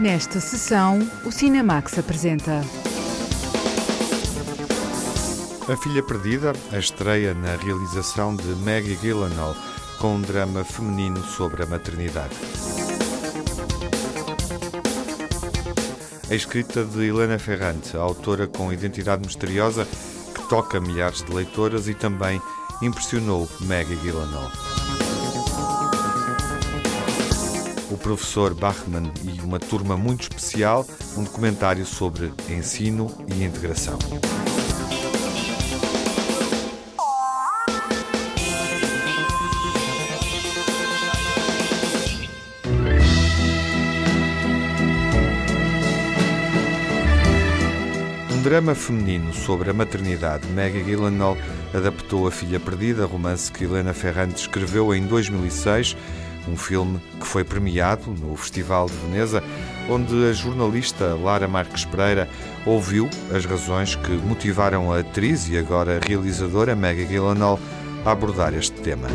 Nesta sessão, o Cinemax apresenta. A Filha Perdida, a estreia na realização de Maggie Gyllenhaal, com um drama feminino sobre a maternidade. A escrita de Helena Ferrante, autora com identidade misteriosa que toca milhares de leitoras e também impressionou Maggie Gyllenhaal. O professor Bachmann e uma turma muito especial, um documentário sobre ensino e integração. Um drama feminino sobre a maternidade. Maggie Gyllenhaal adaptou A Filha Perdida, romance que Helena Ferrante escreveu em 2006, um filme que foi premiado no Festival de Veneza, onde a jornalista Lara Marques Pereira ouviu as razões que motivaram a atriz e agora realizadora Maggie Gyllenhaal a abordar este tema.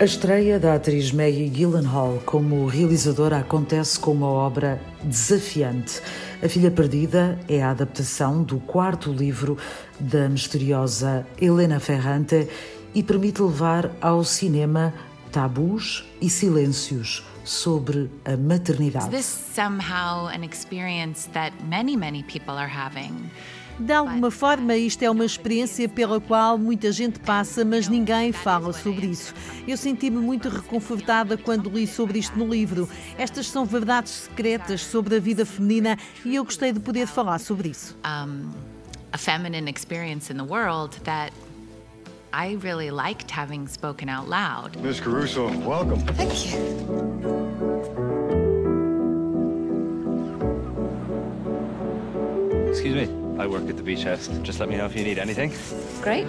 A estreia da atriz Maggie Gyllenhaal como realizadora acontece com uma obra desafiante. A Filha Perdida é a adaptação do quarto livro da misteriosa Helena Ferrante e permite levar ao cinema tabus e silêncios sobre a maternidade. Is this somehow an experience that many, many people are having? De alguma forma, isto é uma experiência pela qual muita gente passa, mas ninguém fala sobre isso. Eu senti-me muito reconfortada quando li sobre isto no livro. Estas são verdades secretas sobre a vida feminina e eu gostei de poder falar sobre isso. Um, a feminine experience in the world that I really liked having spoken out loud. Ms. Caruso, welcome. Thank you. Excuse me. I work at the Beach House. Just let me know if you need anything. Great.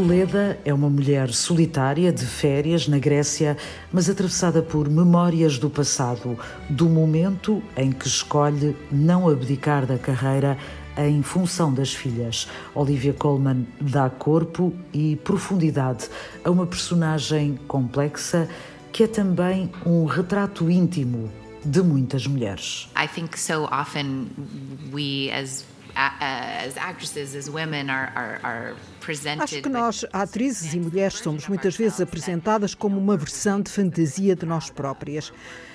Leda é uma mulher solitária de férias na Grécia, mas atravessada por memórias do passado, do momento em que escolhe não abdicar da carreira em função das filhas. Olivia Colman dá corpo e profundidade a uma personagem complexa que é também um retrato íntimo de muitas mulheres. I think so often we as as actresses, as women, are, are, are presented. Acho que nós, atrizes e mulheres, somos muitas vezes apresentadas como uma versão de fantasia de nós próprias.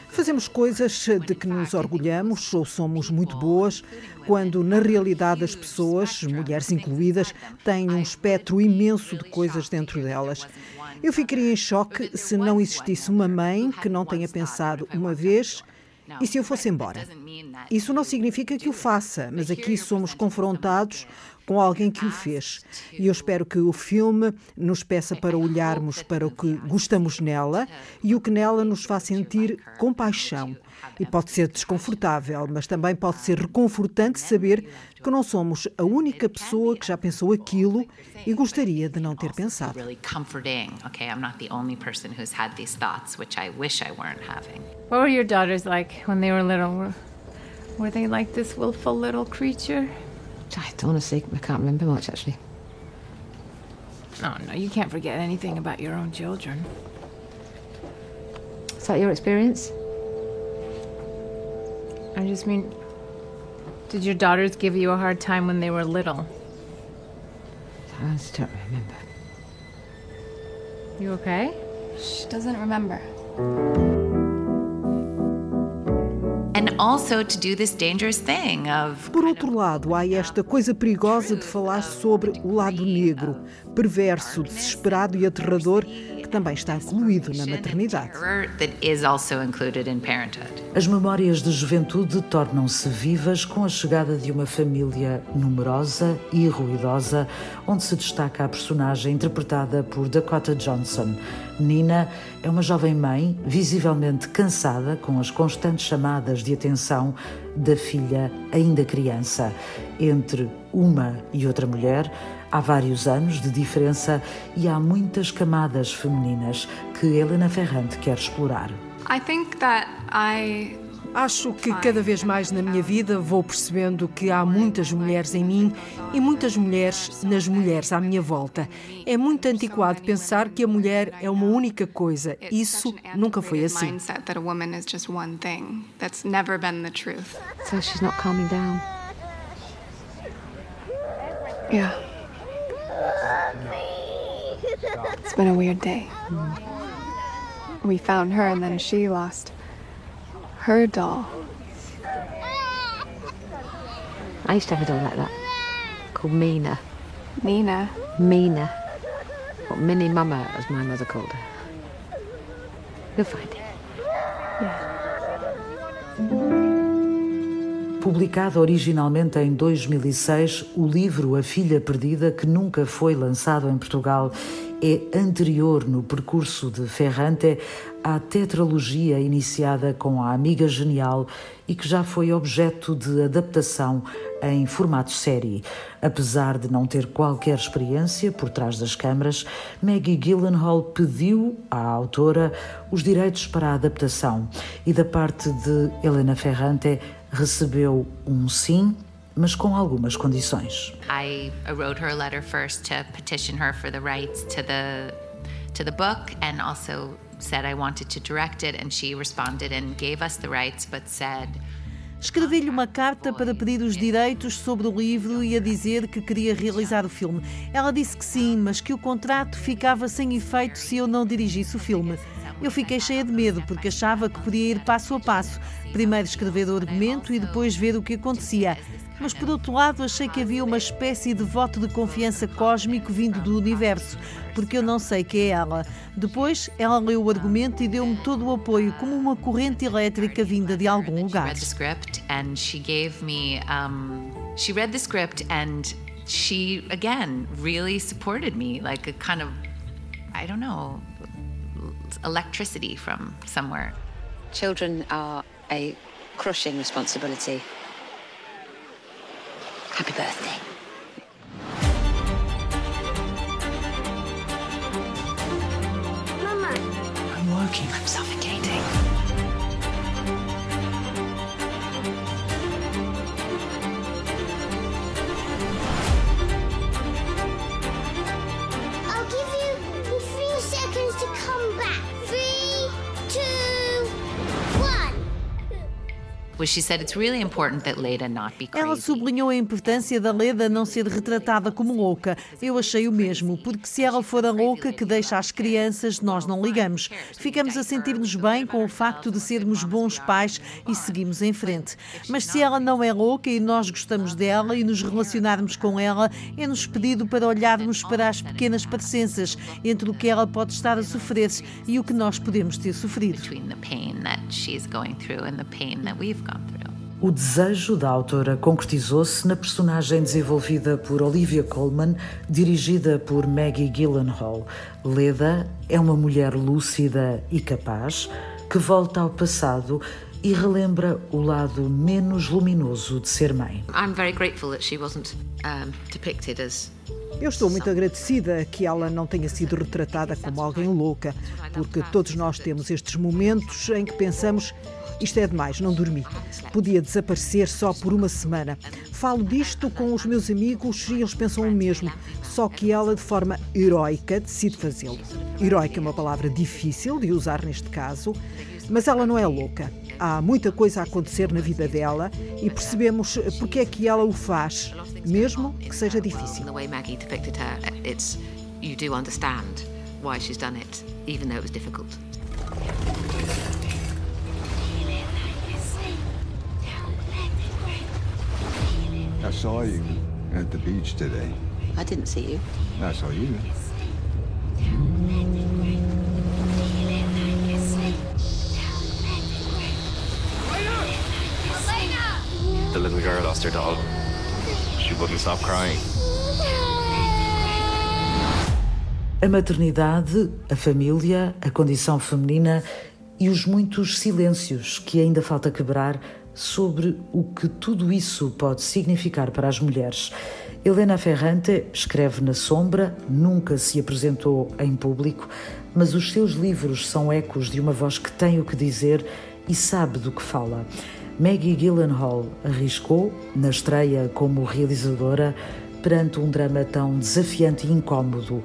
Fazemos coisas de que nos orgulhamos ou somos muito boas, quando na realidade as pessoas, mulheres incluídas, têm um espectro imenso de coisas dentro delas. Eu ficaria em choque se não existisse uma mãe que não tenha pensado uma vez e se eu fosse embora? Isso não significa que o faça, mas aqui somos confrontados com alguém que o fez. E eu espero que o filme nos peça para olharmos para o que gostamos nela e o que nela nos faz sentir compaixão. E pode ser desconfortável, mas também pode ser reconfortante saber que não somos a única pessoa que já pensou aquilo e gostaria de não ter pensado. really comforting. Okay, I'm not the only person who's had these thoughts, which I wish I weren't having. What were your daughters like when they were little? Were, were they like this willful little creature? I honestly, I can't remember much actually. Oh, no, you can't forget anything about your own children. Is that your experience? I just mean, did your daughters give you a hard time when they were little? I just don't remember. You okay? She doesn't remember. Por outro lado, há esta coisa perigosa de falar sobre o lado negro, perverso, desesperado e aterrador também está incluído na maternidade. As memórias de juventude tornam-se vivas com a chegada de uma família numerosa e ruidosa, onde se destaca a personagem interpretada por Dakota Johnson. Nina é uma jovem mãe, visivelmente cansada com as constantes chamadas de atenção da filha ainda criança. Entre uma e outra mulher, há vários anos de diferença e há muitas camadas femininas que Helena Ferrante quer explorar. I think that I Acho que cada vez mais na minha vida vou percebendo que há muitas mulheres em mim e muitas mulheres nas mulheres à minha volta. É muito antiquado pensar que a mulher é uma única coisa. Isso nunca foi assim. So she's not calming down. Yeah. It's been a weird day. We found her and then she lost her doll. I used to have a doll like that called Mina. Nina. Mina. Or Minnie Mama, as my mother called her. You'll find it. Publicado originalmente em 2006, o livro A Filha Perdida, que nunca foi lançado em Portugal, é anterior no percurso de Ferrante à tetralogia iniciada com A Amiga Genial e que já foi objeto de adaptação em formato série. Apesar de não ter qualquer experiência por trás das câmaras, Maggie Gyllenhaal pediu à autora os direitos para a adaptação e da parte de Helena Ferrante recebeu um sim mas com algumas condições. I wrote her a letter first to petition her for the rights to the to the book and also said I wanted to direct it and she responded and gave us the rights but said Escrevi-lhe uma carta para pedir os direitos sobre o livro e a dizer que queria realizar o filme. Ela disse que sim, mas que o contrato ficava sem efeito se eu não dirigisse o filme. Eu fiquei cheia de medo porque achava que podia ir passo a passo. Primeiro escrever o argumento e depois ver o que acontecia. Mas por outro lado, achei que havia uma espécie de voto de confiança cósmico vindo do universo, porque eu não sei quem é ela. Depois, ela leu o argumento e deu-me todo o apoio, como uma corrente elétrica vinda de algum lugar. She read the script and she again really supported me like a kind of I don't know electricity from somewhere. Children are a crushing responsibility. Happy birthday. Mama. I'm working. I'm suffocating. Ela sublinhou a importância da Leda não ser retratada como louca. Eu achei o mesmo, porque se ela for a louca que deixa as crianças, nós não ligamos. Ficamos a sentir-nos bem com o facto de sermos bons pais e seguimos em frente. Mas se ela não é louca e nós gostamos dela e nos relacionarmos com ela, é-nos pedido para olharmos para as pequenas parecenças entre o que ela pode estar a sofrer e o que nós podemos ter sofrido. O desejo da autora concretizou-se na personagem desenvolvida por Olivia Colman, dirigida por Maggie Gyllenhaal. Leda é uma mulher lúcida e capaz que volta ao passado e relembra o lado menos luminoso de ser mãe. I'm very grateful that she wasn't um, depicted as eu estou muito agradecida que ela não tenha sido retratada como alguém louca, porque todos nós temos estes momentos em que pensamos isto é demais, não dormi. Podia desaparecer só por uma semana. Falo disto com os meus amigos e eles pensam o mesmo, só que ela, de forma heroica, decide fazê-lo. Heroica é uma palavra difícil de usar neste caso, mas ela não é louca. Há muita coisa a acontecer na vida dela e percebemos porque é que ela o faz, mesmo que seja difícil. Why she's done it, even though it was difficult. I saw you at the beach today. I didn't see you. I saw you. The little girl lost her doll. She wouldn't stop crying. A maternidade, a família, a condição feminina e os muitos silêncios que ainda falta quebrar sobre o que tudo isso pode significar para as mulheres. Helena Ferrante escreve na sombra, nunca se apresentou em público, mas os seus livros são ecos de uma voz que tem o que dizer e sabe do que fala. Maggie Gyllenhaal arriscou, na estreia como realizadora, perante um drama tão desafiante e incômodo,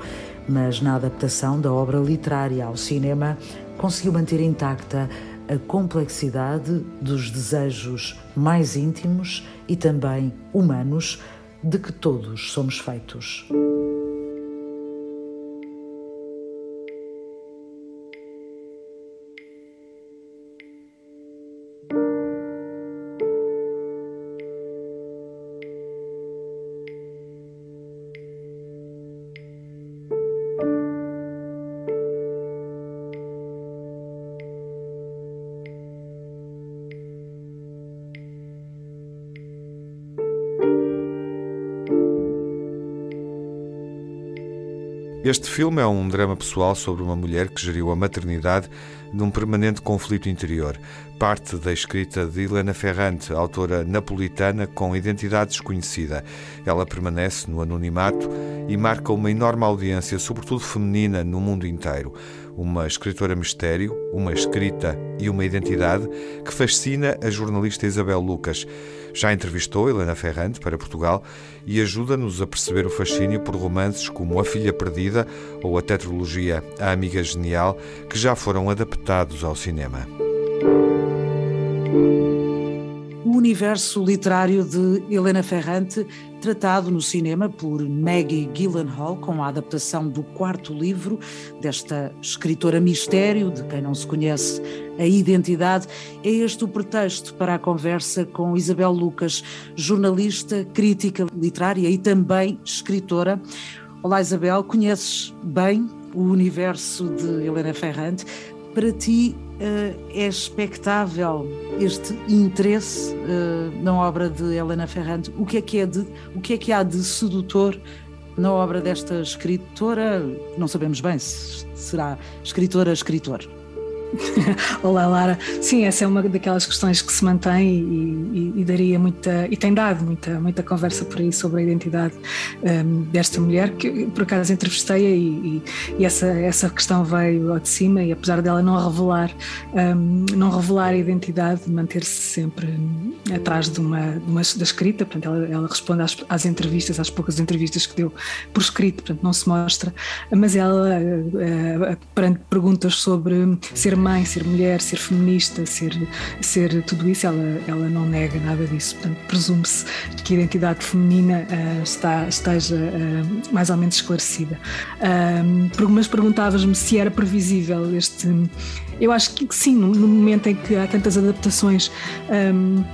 mas na adaptação da obra literária ao cinema conseguiu manter intacta a complexidade dos desejos mais íntimos e também humanos de que todos somos feitos. Este filme é um drama pessoal sobre uma mulher que geriu a maternidade num permanente conflito interior. Parte da escrita de Helena Ferrante, autora napolitana com identidade desconhecida. Ela permanece no anonimato e marca uma enorme audiência, sobretudo feminina, no mundo inteiro. Uma escritora mistério, uma escrita e uma identidade que fascina a jornalista Isabel Lucas. Já entrevistou Helena Ferrante para Portugal e ajuda-nos a perceber o fascínio por romances como A Filha Perdida ou a tetralogia A Amiga Genial, que já foram adaptados ao cinema. Universo literário de Helena Ferrante, tratado no cinema por Maggie Gyllenhaal, com a adaptação do quarto livro desta escritora mistério, de quem não se conhece a identidade, é este o pretexto para a conversa com Isabel Lucas, jornalista, crítica literária e também escritora. Olá Isabel, conheces bem o universo de Helena Ferrante. Para ti, é expectável este interesse uh, na obra de Helena Ferrante? O que é que, é de, o que é que há de sedutor na obra desta escritora? Não sabemos bem se será escritora-escritor. Olá, Lara. Sim, essa é uma daquelas questões que se mantém e, e, e daria muita, e tem dado muita, muita conversa por aí sobre a identidade um, desta mulher, que por acaso entrevistei e, e, essa, essa questão veio ao de cima, e apesar dela não revelar, um, não revelar a identidade, manter-se sempre atrás de uma, de uma da escrita, portanto, ela, ela responde às, às, entrevistas, às poucas entrevistas que deu por escrito, portanto, não se mostra, mas ela, uh, perante perguntas sobre ser mãe, ser mulher, ser feminista, ser, ser tudo isso, ela, ela não nega nada disso. Portanto, presume-se que a identidade feminina uh, está, esteja uh, mais ou menos esclarecida. Uh, mas perguntavas-me se era previsível este. Eu acho que sim, no, momento em que há tantas adaptações. Um,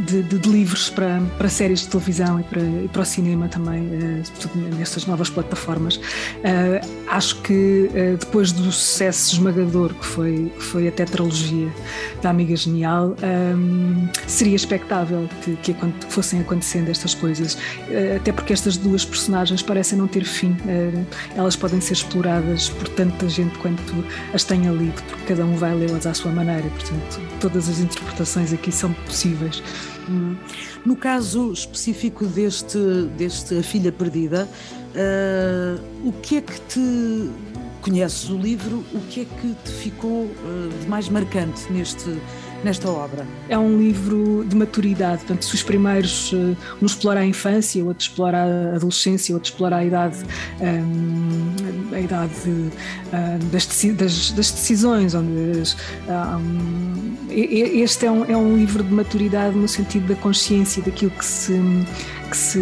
de, de, de, livros para, para séries de televisão e para, e para o cinema também, uh, nestas novas plataformas. Uh, acho que uh, depois do sucesso esmagador que foi, que foi a tetralogia da Amiga Genial, um, seria expectável que, que, fossem acontecendo estas coisas, até porque estas duas personagens parecem não ter fim, elas podem ser exploradas por tanta gente quanto as tenha lido, porque cada um vai lê-las à sua maneira, portanto, todas as interpretações aqui são possíveis. Hum. No caso específico deste, deste A Filha Perdida, uh, o que é que te. Conheces o livro, o que é que te ficou uh, de mais marcante neste, nesta obra? É um livro de maturidade, portanto, se os primeiros uh, um explora a infância, outro explora a adolescência, outro explora a idade, um, a idade uh, das, das, das, decisões, onde um, este é um, é um livro de maturidade no sentido da consciência daquilo que se, que se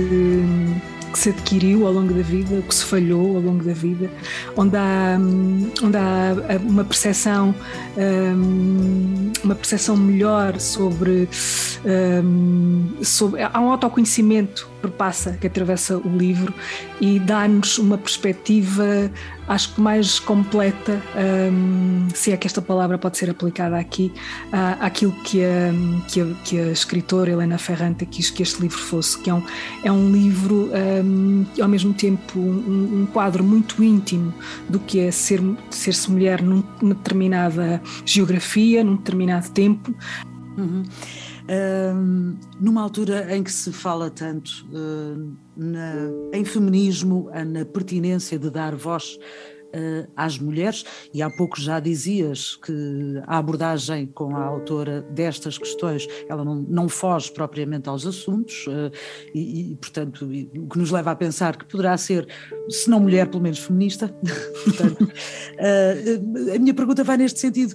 que se adquiriu ao longo da vida, o que se falhou ao longo da vida, onde há, hum, onde há uma percepção, hum, uma percepção melhor sobre, hum, sobre há um autoconhecimento perpassa, que atravessa o livro e dá-nos uma perspectiva acho que mais completa, um, se é que esta palavra pode ser aplicada aqui, uh, àquilo que a, que, a, que a escritora Helena Ferrante quis que este livro fosse, que é um, é um livro, um, ao mesmo tempo, um, um, quadro muito íntimo do que é ser, ser-se mulher numa determinada geografia, num determinado tempo. Uhum. Um, numa altura em que se fala tanto uh, na, em feminismo, na pertinência de dar voz às mulheres, e há pouco já dizias que a abordagem com a autora destas questões, ela não, não foge propriamente aos assuntos, uh, e, e, portanto, o que nos leva a pensar que poderá ser, se não mulher, pelo menos feminista. portanto, uh, a minha pergunta vai neste sentido,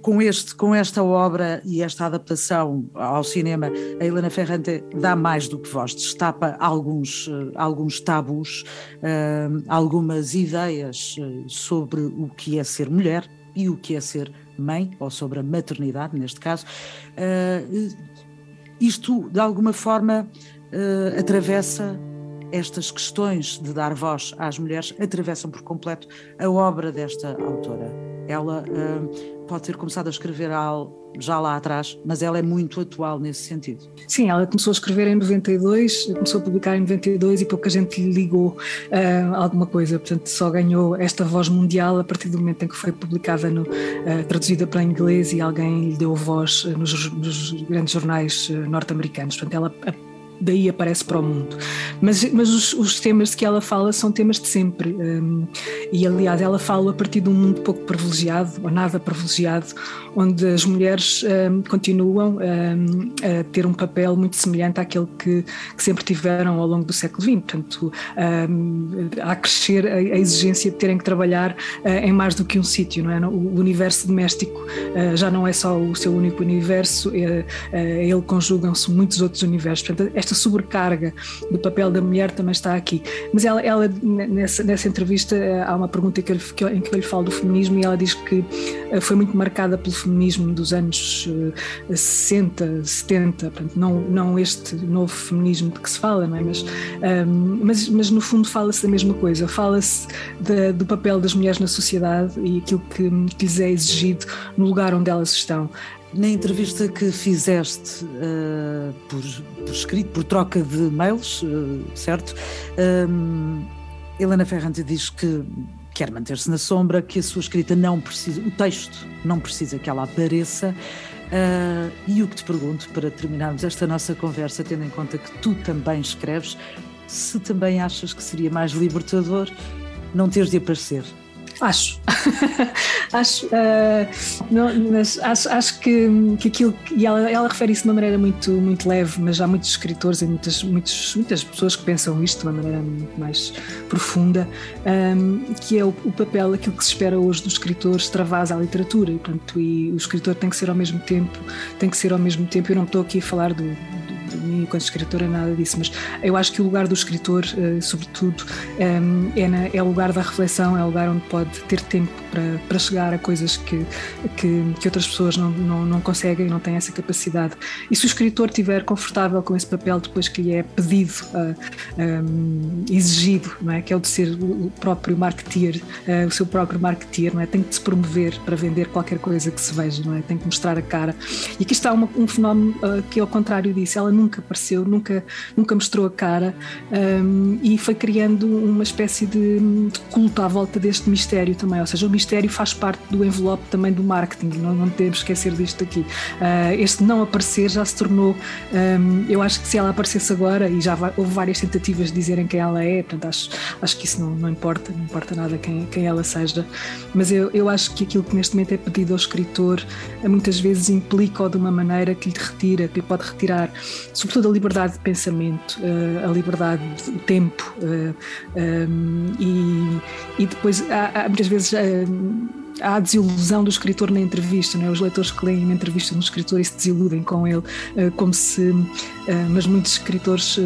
com, este, com esta obra e esta adaptação ao cinema, a Helena Ferrante dá mais do que voz, destapa alguns, alguns tabus, algumas ideias eh, sobre o que é ser mulher e o que é ser mãe, ou sobre a maternidade, neste caso. Uh, isto, de alguma forma, uh, atravessa estas questões de dar voz às mulheres, atravessam por completo a obra desta autora. Ela uh, pode ter começado a escrever já lá atrás, mas ela é muito atual nesse sentido. Sim, ela começou a escrever em 92, começou a publicar em 92 e pouca gente lhe ligou uh, alguma coisa, portanto só ganhou esta voz mundial a partir do momento em que foi publicada, no, uh, traduzida para inglês e alguém lhe deu voz nos, nos grandes jornais norte-americanos. Portanto, ela daí aparece para o mundo. Mas, mas os, os, temas que ela fala são temas de sempre. Um, e, aliás, ela fala a partir de um mundo pouco privilegiado, ou nada privilegiado, onde as mulheres um, continuam um, a ter um papel muito semelhante àquele que, que, sempre tiveram ao longo do século XX. Portanto, a crescer a, a, exigência de terem que trabalhar uh, em mais do que um sítio, não é? O universo doméstico uh, já não é só o seu único universo, uh, ele conjugam-se muitos outros universos. Portanto, esta esta sobrecarga do papel da mulher também está aqui. Mas ela, ela nessa, nessa entrevista, eh, há uma pergunta que ele, que, em que eu lhe falo do feminismo e ela diz que eh, foi muito marcada pelo feminismo dos anos 60, eh, 70, portanto, não, não este novo feminismo de que se fala, não é? mas, um, ehm, mas, mas no fundo fala-se da mesma coisa, fala-se do papel das mulheres na sociedade e aquilo que, que lhes é exigido no lugar onde elas estão. Na entrevista que fizeste uh, por, por, escrito, por troca de mails, uh, certo? Um, Helena Ferrante diz que quer manter-se na sombra, que a sua escrita não precisa, o texto não precisa que ela apareça. Uh, e o que te pergunto, para terminarmos esta nossa conversa, tendo em conta que tu também escreves, se também achas que seria mais libertador não teres de aparecer Acho. acho, uh, não, mas acho, acho que, que aquilo. E ela, ela refere isso de uma maneira muito, muito leve, mas há muitos escritores e muitas, muitos, muitas pessoas que pensam isto de uma maneira muito mais profunda, um, ah, que é o, o, papel, aquilo que se espera hoje dos escritores, travasa à literatura. E, portanto, e o escritor tem que ser ao mesmo tempo, tem que ser ao mesmo tempo. Eu não estou aqui a falar do, de mim enquanto escritora nada disso, mas eu acho que o lugar do escritor, uh, sobretudo, um, é, na, é o lugar da reflexão, é o lugar onde pode ter tempo para, para chegar a coisas que, que, que outras pessoas não, não, não conseguem, não têm essa capacidade. E se o escritor estiver confortável com esse papel depois que lhe é pedido, uh, um, exigido, não é? que é o de ser o próprio marketeer, uh, o seu próprio marketeer, não é? tem que se promover para vender qualquer coisa que se veja, não é? tem que mostrar a cara. E aqui está uma, um fenómeno que, ao contrário disso, ela nunca apareceu, nunca, nunca mostrou a cara um, e foi criando uma espécie de, de culto à volta deste mistério também, ou seja, o mistério faz parte do envelope também do marketing, não, não podemos esquecer disto aqui. Uh, este não aparecer já se tornou, um, eu acho que se ela aparecesse agora, e já vai, houve várias tentativas de dizerem quem ela é, portanto acho, acho que isso não, não importa, não importa nada quem, quem ela seja, mas eu, eu acho que aquilo que neste momento é pedido ao escritor muitas vezes implica-o de uma maneira que lhe retira, que lhe pode retirar a liberdade de pensamento, uh, a liberdade, o tempo, eh, um, e, e depois há, há muitas vezes. Há a desilusão do escritor na entrevista, não é? os leitores que leem uma entrevista no escritor e se desiludem com ele, como se. Mas muitos escritores,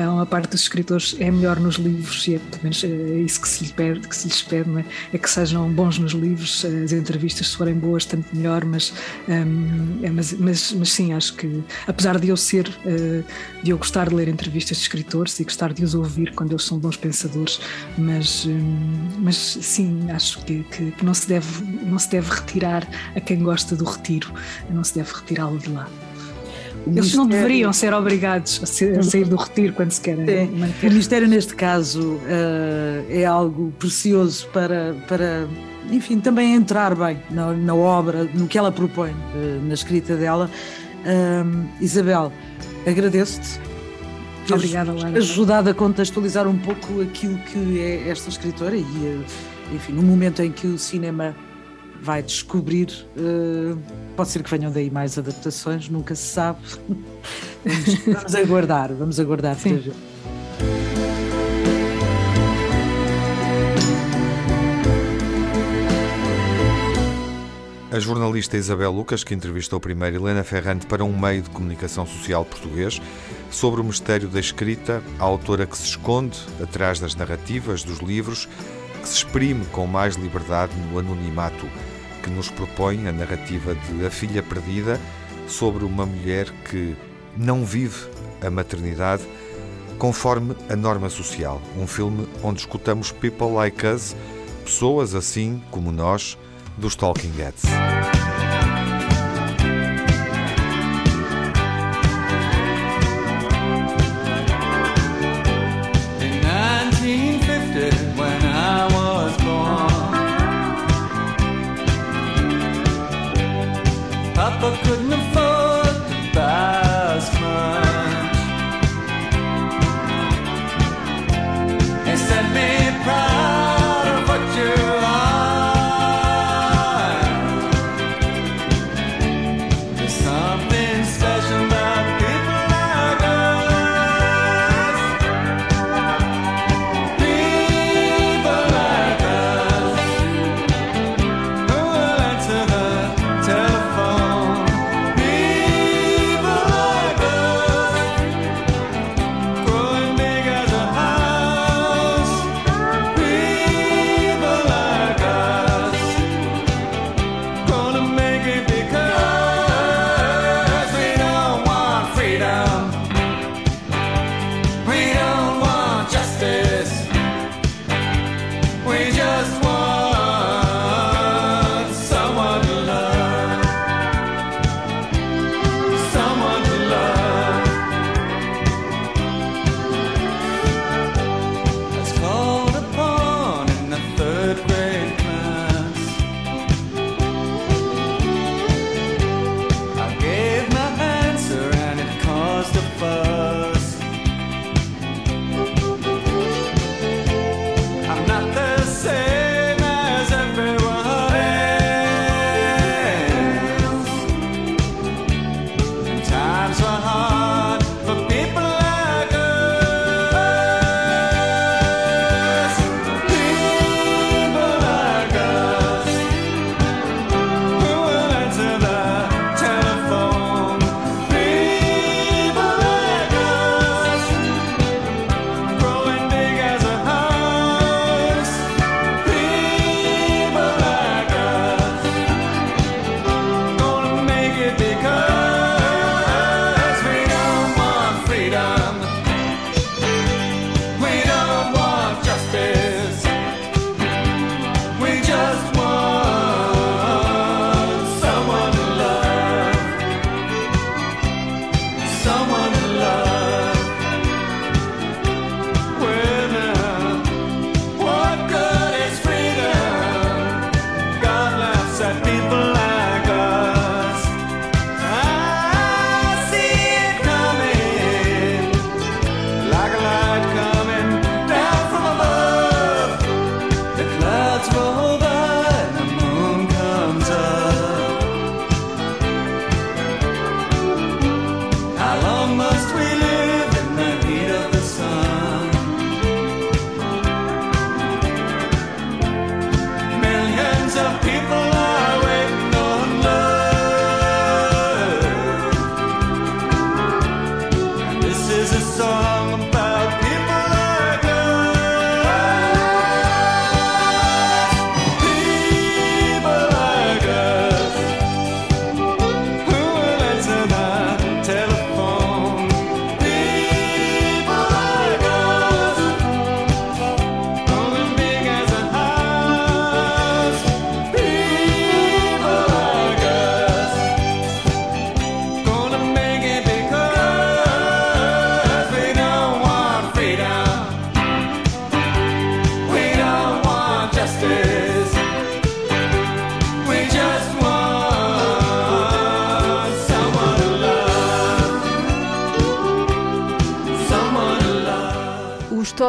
uma parte dos escritores é melhor nos livros, e é pelo menos é isso que se lhes pede, que se lhes pede é? é que sejam bons nos livros, as entrevistas, se forem boas, tanto melhor, mas, um, é, mas, mas, mas, sim, acho que apesar de eu ser, de eu gostar de ler entrevistas de escritores e gostar de os ouvir quando eles são bons pensadores, mas, hum, mas sim, acho que, que, que não se deve, não se deve retirar a quem gosta do retiro, não se deve retirá-lo de lá. Eles mistério... não deveriam ser obrigados a, ser, a, sair do retiro quando se querem é, manter. O mistério, neste caso, uh, é algo precioso para, para, enfim, também entrar bem na, na obra, no que ela propõe, uh, na escrita dela. Uh, Isabel, agradeço-te Obrigada, Lara. ajudado a contextualizar um pouco aquilo que é esta escritora e, eh, enfim, no momento em que o cinema vai descobrir, pode ser que venham daí mais adaptações, nunca se sabe. vamos, aguardar, vamos aguardar para ver. A jornalista Isabel Lucas, que entrevistou primeiro Helena Ferrante para um meio de comunicação social português, sobre o mistério da escrita, a autora que se esconde atrás das narrativas dos livros, que se exprime com mais liberdade no anonimato, que nos propõe a narrativa de A Filha Perdida sobre uma mulher que não vive a maternidade conforme a norma social. Um filme onde escutamos People Like Us, pessoas assim como nós dos Talking Heads. couldn't have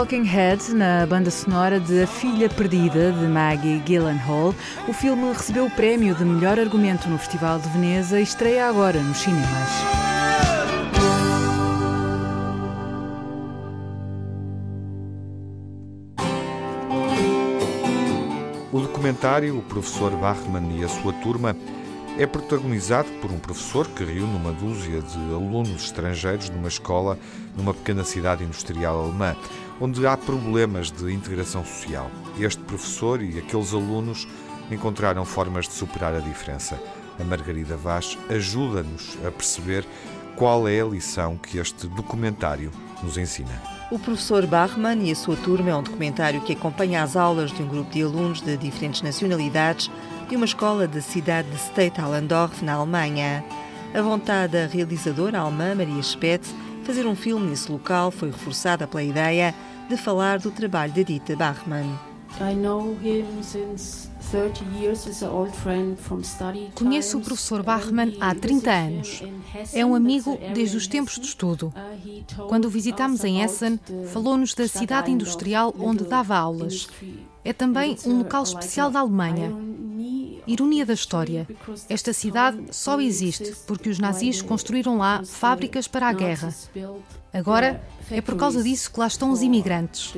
Talking Heads na banda sonora de A Filha Perdida de Maggie Gyllenhaal. O filme recebeu o prémio de melhor argumento no Festival de Veneza e estreia agora nos cinemas. O documentário O Professor Bachmann e a Sua Turma é protagonizado por um professor que reúne uma dúzia de alunos estrangeiros numa escola numa pequena cidade industrial alemã, onde há problemas de integração social. Este professor e aqueles alunos encontraram formas de superar a diferença. A Margarida Vaz ajuda-nos a perceber qual é a lição que este documentário nos ensina. O professor Bachmann e a sua turma é um documentário que acompanha as aulas de um grupo de alunos de diferentes nacionalidades de uma escola da cidade de Allendorf, na Alemanha. A vontade da realizadora alemã Maria Spetz fazer um filme nesse local foi reforçada pela ideia de falar do trabalho de Dieter Bachmann. Conheço o professor Bachmann há 30 anos. É um amigo desde os tempos de estudo. Quando o visitámos em Essen, falou-nos da cidade industrial onde dava aulas. É também um local especial da Alemanha. Ironia da história: esta cidade só existe porque os nazis construíram lá fábricas para a guerra. Agora é por causa disso que lá estão os imigrantes.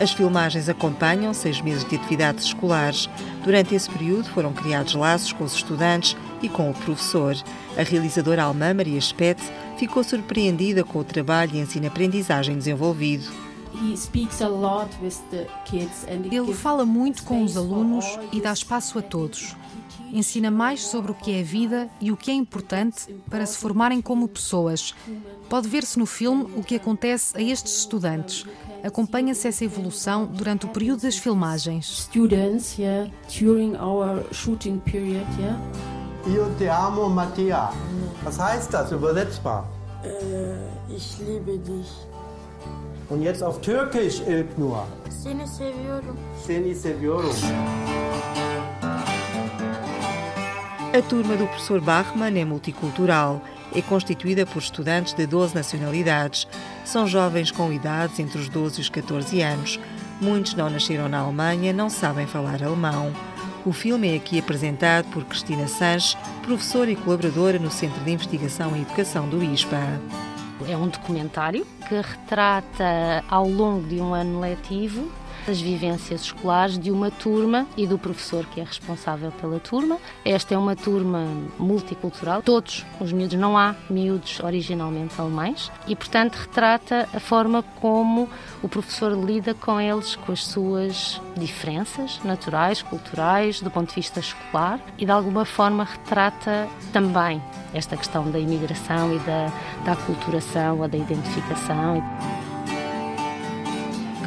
As filmagens acompanham seis meses de atividades escolares. Durante esse período foram criados laços com os estudantes e com o professor. A realizadora alemã Maria Spetz ficou surpreendida com o trabalho de ensino-aprendizagem desenvolvido. Ele fala muito com os alunos e dá espaço a todos. Ensina mais sobre o que é vida e o que é importante para se formarem como pessoas. Pode ver-se no filme o que acontece a estes estudantes. Acompanha-se essa evolução durante o período das filmagens. Students, yeah, during our shooting period, yeah. Io te amo, Mattia. Was heißt das übersetzbar? Äh, ich liebe dich. Und jetzt auf Türkisch, Ilknur. Seni seviyorum. Seni seviyorum. A turma do professor Bachmann é multicultural. É constituída por estudantes de 12 nacionalidades. São jovens com idades entre os 12 e os 14 anos. Muitos não nasceram na Alemanha, não sabem falar alemão. O filme é aqui apresentado por Cristina Sanches, professora e colaboradora no Centro de Investigação e Educação do ISPA. É um documentário que retrata ao longo de um ano letivo as vivências escolares de uma turma e do professor que é responsável pela turma. Esta é uma turma multicultural, todos os miúdos, não há miúdos originalmente alemães, e portanto retrata a forma como o professor lida com eles, com as suas diferenças naturais, culturais, do ponto de vista escolar, e de alguma forma retrata também esta questão da imigração e da, da aculturação ou da identificação.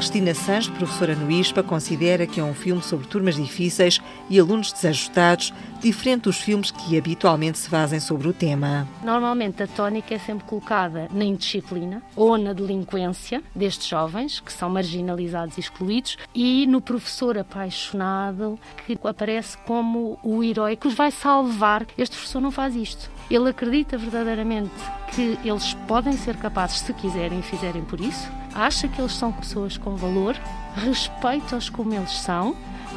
Cristina Sanches, professora no ISPA, considera que é um filme sobre turmas difíceis e alunos desajustados, diferente dos filmes que habitualmente se fazem sobre o tema. Normalmente a tónica é sempre colocada na indisciplina ou na delinquência destes jovens, que são marginalizados e excluídos, e no professor apaixonado, que aparece como o herói que os vai salvar. Este professor não faz isto. Ele acredita verdadeiramente que eles podem ser capazes, se quiserem e fizerem por isso, acha que eles são pessoas com valor, respeita-os como eles são,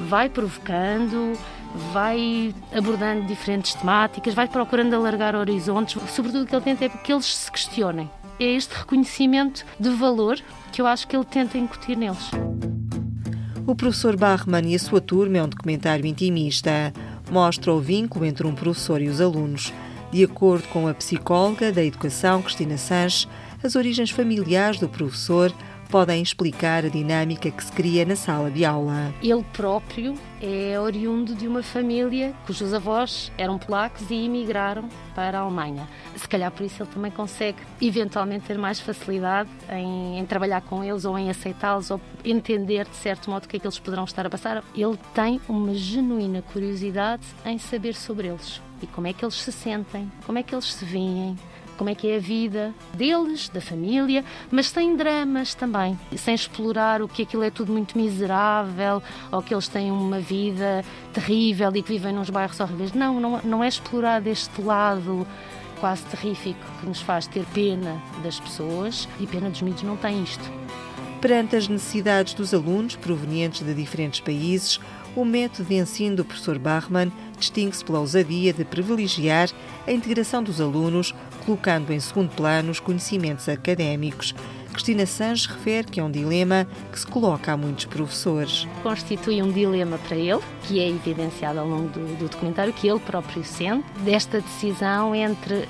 vai provocando, vai abordando diferentes temáticas, vai procurando alargar horizontes. Sobretudo o que ele tenta é que eles se questionem. É este reconhecimento de valor que eu acho que ele tenta incutir neles. O professor Bachmann e a sua turma é um documentário intimista. Mostra o vínculo entre um professor e os alunos. De acordo com a psicóloga da educação, Cristina Sanches, as origens familiares do professor podem explicar a dinâmica que se cria na sala de aula. Ele próprio é oriundo de uma família cujos avós eram polacos e emigraram para a Alemanha. Se calhar por isso ele também consegue eventualmente ter mais facilidade em, em trabalhar com eles ou em aceitá-los ou entender de certo modo o que é que eles poderão estar a passar. Ele tem uma genuína curiosidade em saber sobre eles e como é que eles se sentem, como é que eles se veem, como é que é a vida deles, da família, mas sem dramas também, sem explorar o que aquilo é tudo muito miserável ou que eles têm uma vida terrível e que vivem nos bairros horríveis. Não, não, não é explorar este lado quase terrífico que nos faz ter pena das pessoas e pena dos miúdos não tem isto. Perante as necessidades dos alunos provenientes de diferentes países, o método de ensino do professor Bachmann distingue-se pela ousadia de privilegiar a integração dos alunos, colocando em segundo plano os conhecimentos académicos. Cristina Sanches refere que é um dilema que se coloca a muitos professores. Constitui um dilema para ele, que é evidenciado ao longo do, do documentário, que ele próprio sente, desta decisão entre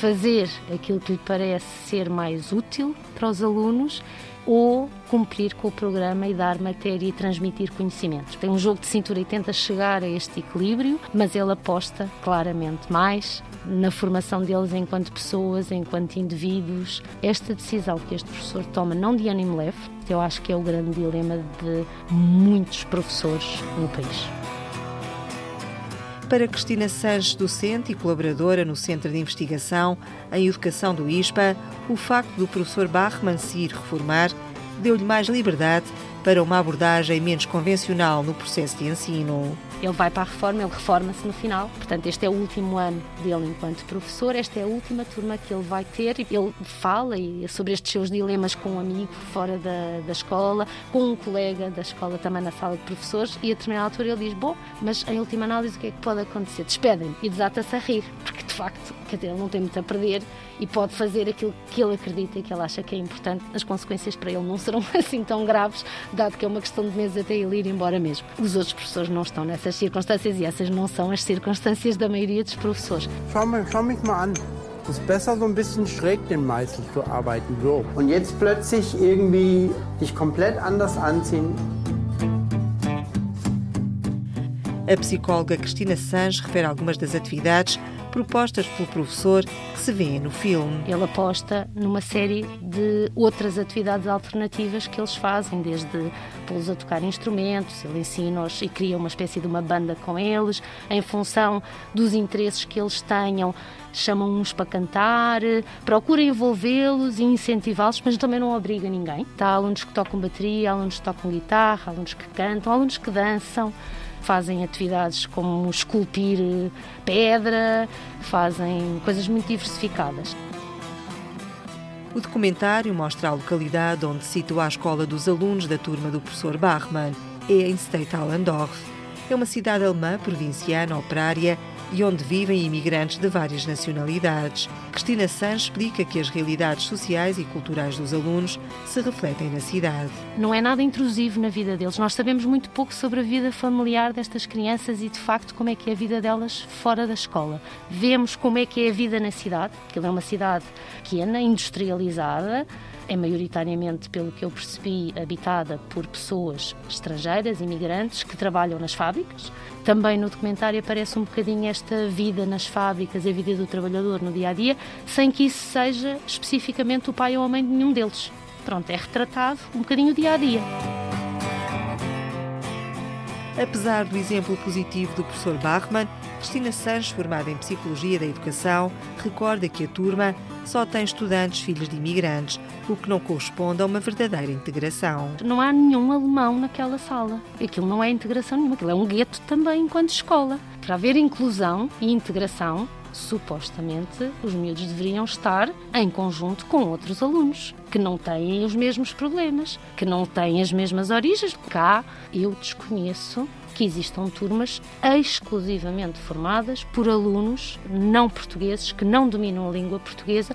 fazer aquilo que lhe parece ser mais útil para os alunos ou cumprir com o programa e dar matéria e transmitir conhecimentos. Tem um jogo de cintura e tenta chegar a este equilíbrio, mas ele aposta claramente mais na formação deles enquanto pessoas, enquanto indivíduos. Esta decisão que este professor toma, não de ânimo leve, eu acho que é o grande dilema de muitos professores no país. Para Cristina Sanches, docente e colaboradora no Centro de Investigação em Educação do ISPA, o facto do professor Bachmann se ir reformar deu-lhe mais liberdade para uma abordagem menos convencional no processo de ensino. Ele vai para a reforma, ele reforma-se no final. Portanto, este é o último ano dele enquanto professor, esta é a última turma que ele vai ter. Ele fala sobre estes seus dilemas com um amigo fora da, da escola, com um colega da escola também na sala de professores, e a determinada altura ele diz: Bom, mas em última análise, o que é que pode acontecer? Despedem-me e desata-se a rir, porque de facto quer dizer, ele não tem muito a perder e pode fazer aquilo que ele acredita e que ele acha que é importante. As consequências para ele não serão assim tão graves, dado que é uma questão de meses até ele ir embora mesmo. Os outros professores não estão nessas circunstâncias e essas não são as circunstâncias da maioria dos professores. Schau, mal, schau mich mal an. Es ist besser, so ein bisschen schräg den Meißel zu arbeiten. So. Und jetzt plötzlich irgendwie dich komplett anders anziehen. A psicóloga Cristina Sanches refere algumas das atividades propostas pelo professor que se vê no filme. Ele aposta numa série de outras atividades alternativas que eles fazem, desde pô-los a tocar instrumentos, ele ensina-os e cria uma espécie de uma banda com eles, em função dos interesses que eles tenham chamam-nos para cantar, procura envolvê-los e incentivá-los, mas também não obriga ninguém. Há alunos que tocam bateria, alunos que tocam guitarra, alunos que cantam, alunos que dançam fazem atividades como esculpir pedra, fazem coisas muito diversificadas. O documentário mostra a localidade onde se situa a escola dos alunos da turma do professor Bachmann, é em Steitallendorf. É uma cidade alemã provinciana operária e onde vivem imigrantes de várias nacionalidades. Cristina Sanz explica que as realidades sociais e culturais dos alunos se refletem na cidade. Não é nada intrusivo na vida deles. Nós sabemos muito pouco sobre a vida familiar destas crianças e, de facto, como é que é a vida delas fora da escola. Vemos como é que é a vida na cidade, que é uma cidade pequena, industrializada, é maioritariamente, pelo que eu percebi, habitada por pessoas estrangeiras, imigrantes, que trabalham nas fábricas. Também no documentário aparece um bocadinho esta vida nas fábricas, a vida do trabalhador no dia a dia, sem que isso seja especificamente o pai ou a mãe de nenhum deles. Pronto, é retratado um bocadinho o dia a dia. Apesar do exemplo positivo do professor Bachmann, Cristina Sanches, formada em Psicologia da Educação, recorda que a turma só tem estudantes filhos de imigrantes, o que não corresponde a uma verdadeira integração. Não há nenhum alemão naquela sala. Aquilo não é integração nenhuma, aquilo é um gueto também enquanto escola. Para haver inclusão e integração, supostamente os miúdos deveriam estar em conjunto com outros alunos que não têm os mesmos problemas, que não têm as mesmas origens. Cá eu desconheço que existam turmas exclusivamente formadas por alunos não portugueses que não dominam a língua portuguesa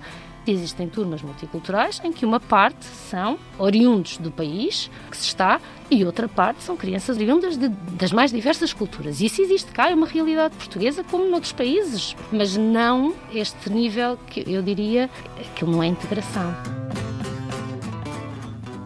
existem turmas multiculturais em que uma parte são oriundos do país que se está e outra parte são crianças oriundas de, das mais diversas culturas. Isso existe cá, é uma realidade portuguesa como noutros países, mas não este nível que eu diria que não é integração.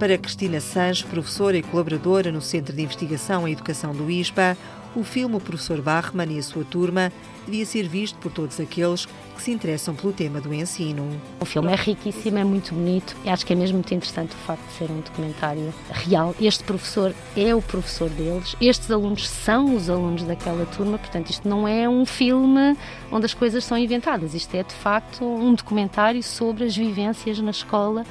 Para Cristina Sanz, professora e colaboradora no Centro de Investigação em Educação do ISPA, o filme O Professor Bachmann e a sua turma devia ser visto por todos aqueles que se interessam pelo tema do ensino. O filme é riquíssimo, é muito bonito. E acho que é mesmo muito interessante o facto de ser um documentário real. Este professor é o professor deles, estes alunos são os alunos daquela turma, portanto, isto não é um filme onde as coisas são inventadas, isto é de facto um documentário sobre as vivências na escola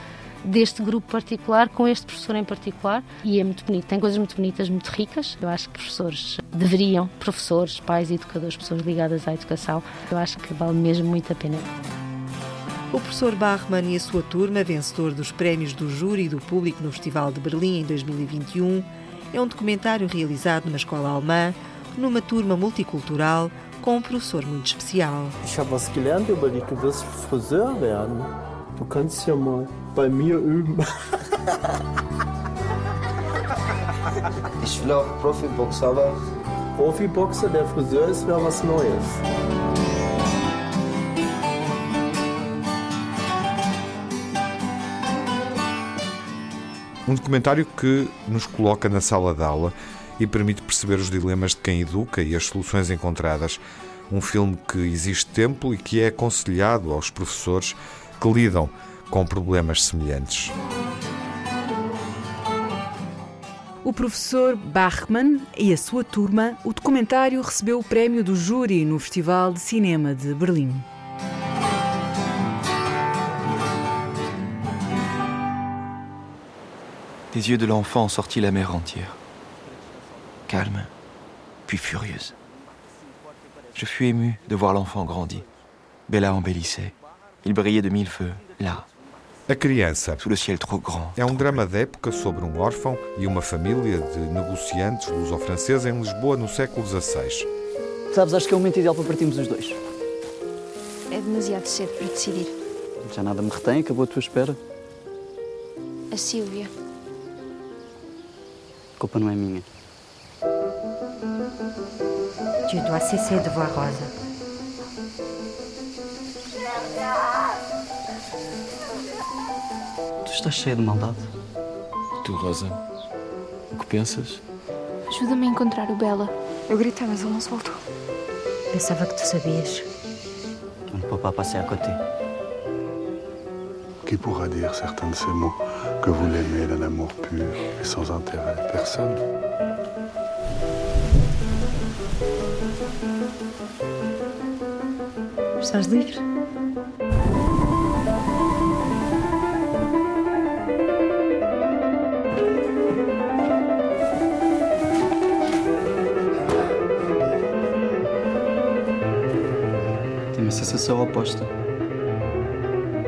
deste grupo particular com este professor em particular e é muito bonito. Tem coisas muito bonitas, muito ricas. Eu acho que professores deveriam, professores, pais, educadores, pessoas ligadas à educação, eu acho que vale mesmo muito a pena. O professor Bachmann e a sua turma, vencedor dos prémios do júri e do público no Festival de Berlim em 2021, é um documentário realizado numa escola alemã, numa turma multicultural, com um professor muito especial. Ich habe was gelernt über dich. Du wirst Friseur werden. Du kannst ja mal bei mir üben. Ich will auch Profiboxer, aber Profiboxer, der Friseur ist wäre was Neues. Um documentário que nos coloca na sala de aula e permite perceber os dilemas de quem educa e as soluções encontradas. Um filme que existe tempo e que é aconselhado aos professores que lidam com problemas semelhantes. O professor Bachmann e a sua turma, o documentário recebeu o prémio do júri no Festival de Cinema de Berlim. Des yeux de l'enfant sortit la mer entière, calme, puis furieuse. Je fus ému de voir l'enfant grandir. Bella embellissait. Il brillait de mille feux, là, A Criança é um drama de época sobre um órfão e uma família de negociantes luso-franceses em Lisboa no século XVI. Sabes, acho que é o momento ideal para partirmos os dois. É demasiado cedo para decidir. Já nada me retém, acabou a tua espera. A Sílvia. A culpa não é minha. Tu dois cesser de voir Rosa. Estás cheia de maldade. Tu, Rosa, o que pensas? Ajuda-me a encontrar o Bela. Eu gritei, mas ele não se voltou. Pensava que tu sabias. On ne peut pas passer à côté. Qui pourra dire certains de ces mots que vous l'aimez d'un amour pur et sans intérêt Personne. Estás livre? Sensação oposta.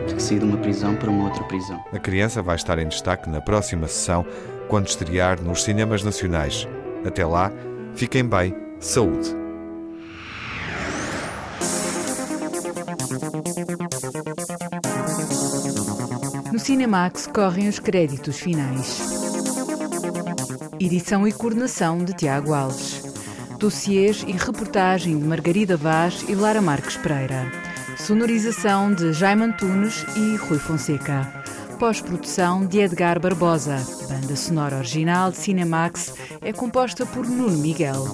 De que saí de uma prisão para uma outra prisão. A criança vai estar em destaque na próxima sessão, quando estrear nos cinemas nacionais. Até lá, fiquem bem, saúde. No Cinemax correm os créditos finais. Edição e coordenação de Tiago Alves. Dossiês e reportagem de Margarida Vaz e Lara Marques Pereira. Sonorização de Jaime Antunes e Rui Fonseca. Pós-produção de Edgar Barbosa. Banda sonora original de Cinemax é composta por Nuno Miguel.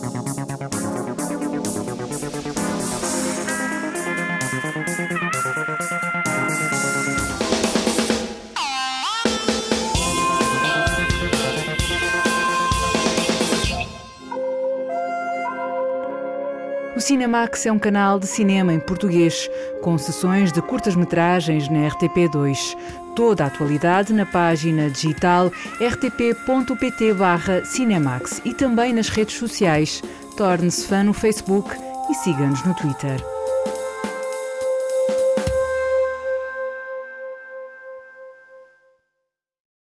O Cinemax é um canal de cinema em português, com sessões de curtas-metragens na RTP2. Toda a atualidade na página digital rtp.pt/cinemax e também nas redes sociais. Torne-se fã no Facebook e siga-nos no Twitter.